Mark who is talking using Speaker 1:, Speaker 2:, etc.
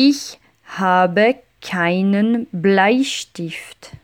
Speaker 1: Ich habe keinen Bleistift.